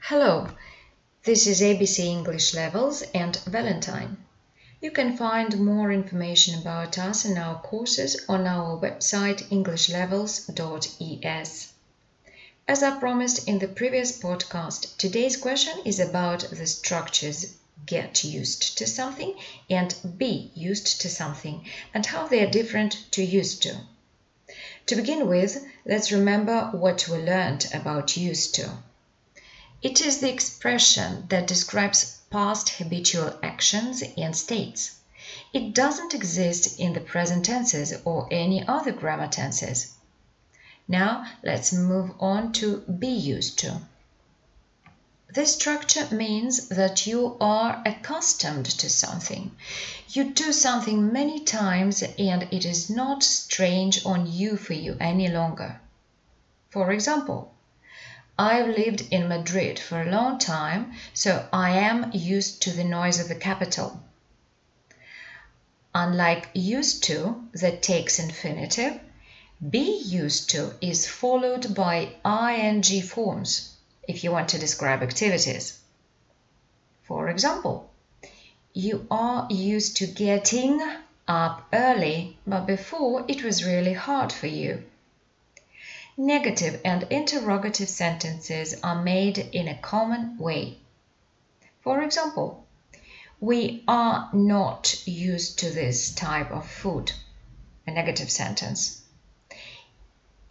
Hello, this is ABC English Levels and Valentine. You can find more information about us and our courses on our website englishlevels.es. As I promised in the previous podcast, today's question is about the structures get used to something and be used to something and how they are different to used to. To begin with, let's remember what we learned about used to. It is the expression that describes past habitual actions and states. It doesn't exist in the present tenses or any other grammar tenses. Now let's move on to be used to. This structure means that you are accustomed to something. You do something many times and it is not strange or new for you any longer. For example, I've lived in Madrid for a long time, so I am used to the noise of the capital. Unlike used to that takes infinitive, be used to is followed by ing forms if you want to describe activities. For example, you are used to getting up early, but before it was really hard for you. Negative and interrogative sentences are made in a common way. For example, we are not used to this type of food. A negative sentence.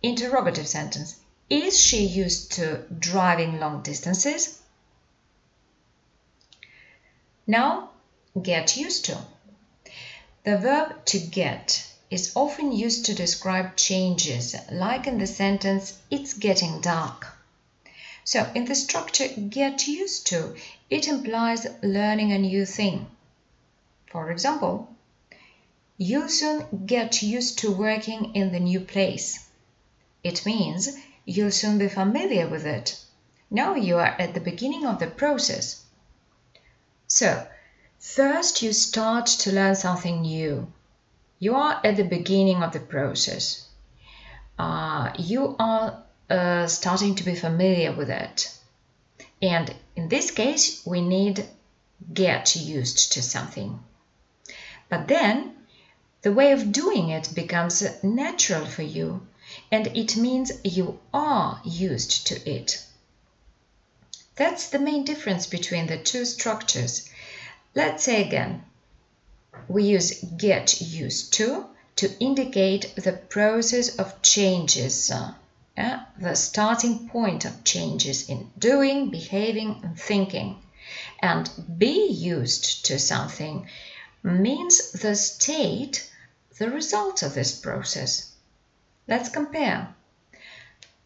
Interrogative sentence. Is she used to driving long distances? Now, get used to. The verb to get is often used to describe changes, like in the sentence, it's getting dark. So, in the structure get used to, it implies learning a new thing. For example, you'll soon get used to working in the new place. It means you'll soon be familiar with it. Now you are at the beginning of the process. So, first you start to learn something new. You are at the beginning of the process. Uh, you are uh, starting to be familiar with it. And in this case, we need get used to something. But then the way of doing it becomes natural for you, and it means you are used to it. That's the main difference between the two structures. Let's say again we use get used to to indicate the process of changes, uh, the starting point of changes in doing, behaving, and thinking. And be used to something means the state, the result of this process. Let's compare.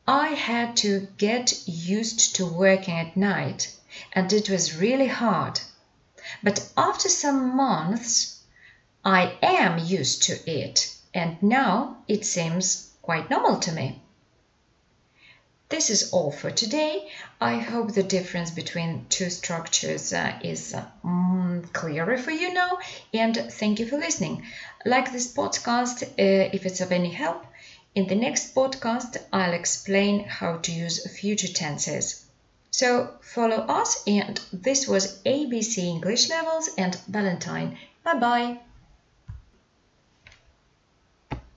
I had to get used to working at night, and it was really hard. But after some months, I am used to it, and now it seems quite normal to me. This is all for today. I hope the difference between two structures uh, is uh, mm, clearer for you now, and thank you for listening. Like this podcast, uh, if it's of any help, in the next podcast, I'll explain how to use future tenses. So follow us, and this was ABC English Levels and Valentine. Bye bye.